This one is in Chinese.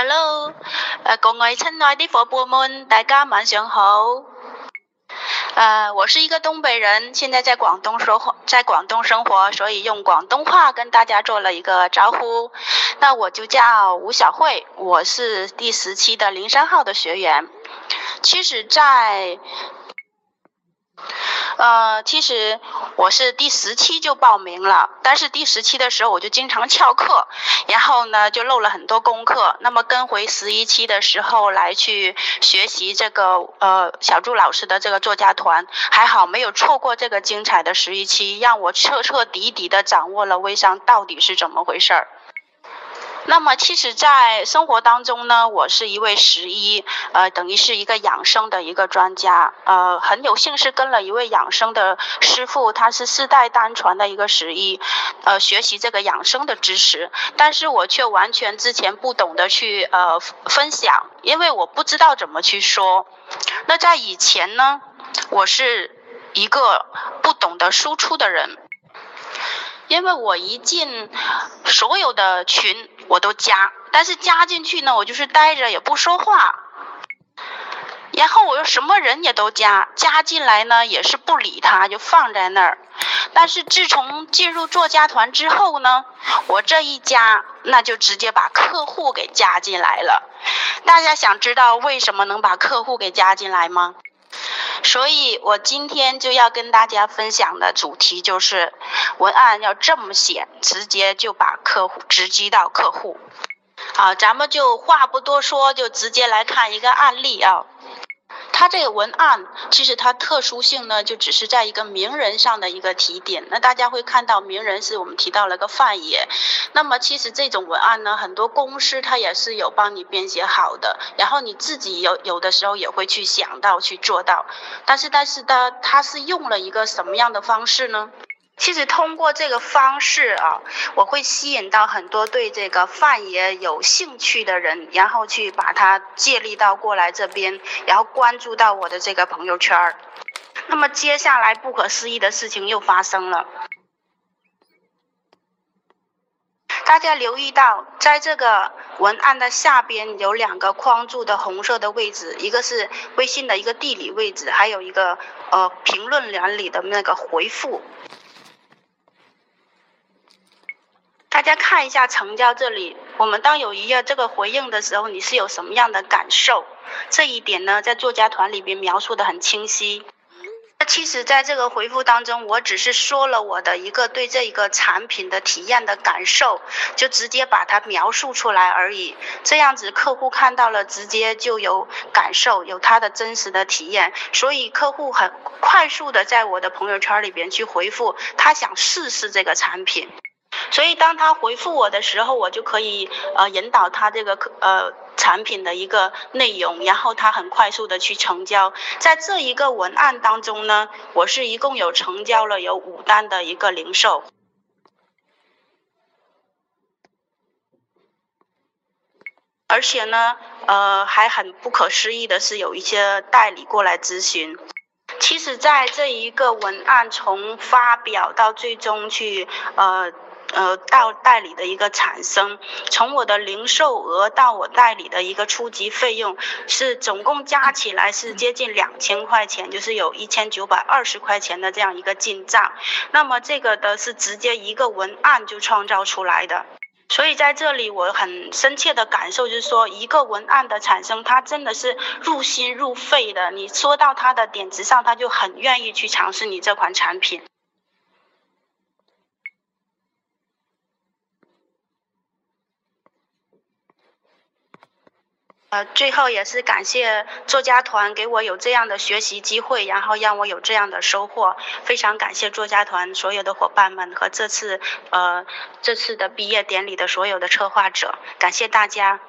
Hello，呃，各位亲爱的伙伴们，大家晚上好。呃，我是一个东北人，现在在广东说话，在广东生活，所以用广东话跟大家做了一个招呼。那我就叫吴小慧，我是第十期的零三号的学员。其实，在呃，其实我是第十期就报名了，但是第十期的时候我就经常翘课，然后呢就漏了很多功课。那么跟回十一期的时候来去学习这个呃小朱老师的这个作家团，还好没有错过这个精彩的十一期，让我彻彻底底的掌握了微商到底是怎么回事儿。那么，其实，在生活当中呢，我是一位十一，呃，等于是一个养生的一个专家，呃，很有幸是跟了一位养生的师傅，他是世代单传的一个十一，呃，学习这个养生的知识，但是我却完全之前不懂得去呃分享，因为我不知道怎么去说。那在以前呢，我是一个不懂得输出的人。因为我一进所有的群我都加，但是加进去呢，我就是待着也不说话，然后我又什么人也都加，加进来呢也是不理他，就放在那儿。但是自从进入作家团之后呢，我这一加，那就直接把客户给加进来了。大家想知道为什么能把客户给加进来吗？所以我今天就要跟大家分享的主题就是文案要这么写，直接就把客户直击到客户。好，咱们就话不多说，就直接来看一个案例啊。它这个文案其实它特殊性呢，就只是在一个名人上的一个提点。那大家会看到名人是我们提到了个范爷，那么其实这种文案呢，很多公司它也是有帮你编写好的，然后你自己有有的时候也会去想到去做到。但是但是呢，他是用了一个什么样的方式呢？其实通过这个方式啊，我会吸引到很多对这个范爷有兴趣的人，然后去把他借力到过来这边，然后关注到我的这个朋友圈儿。那么接下来不可思议的事情又发生了，大家留意到，在这个文案的下边有两个框住的红色的位置，一个是微信的一个地理位置，还有一个呃评论栏里的那个回复。大家看一下成交这里，我们当有一页这个回应的时候，你是有什么样的感受？这一点呢，在作家团里边描述的很清晰。那其实，在这个回复当中，我只是说了我的一个对这一个产品的体验的感受，就直接把它描述出来而已。这样子客户看到了，直接就有感受，有他的真实的体验。所以客户很快速的在我的朋友圈里边去回复，他想试试这个产品。所以，当他回复我的时候，我就可以呃引导他这个呃产品的一个内容，然后他很快速的去成交。在这一个文案当中呢，我是一共有成交了有五单的一个零售，而且呢，呃还很不可思议的是，有一些代理过来咨询。其实，在这一个文案从发表到最终去呃。呃，到代理的一个产生，从我的零售额到我代理的一个初级费用，是总共加起来是接近两千块钱，就是有一千九百二十块钱的这样一个进账。那么这个的是直接一个文案就创造出来的，所以在这里我很深切的感受就是说，一个文案的产生，它真的是入心入肺的。你说到它的点子上，他就很愿意去尝试你这款产品。呃，最后也是感谢作家团给我有这样的学习机会，然后让我有这样的收获，非常感谢作家团所有的伙伴们和这次呃这次的毕业典礼的所有的策划者，感谢大家。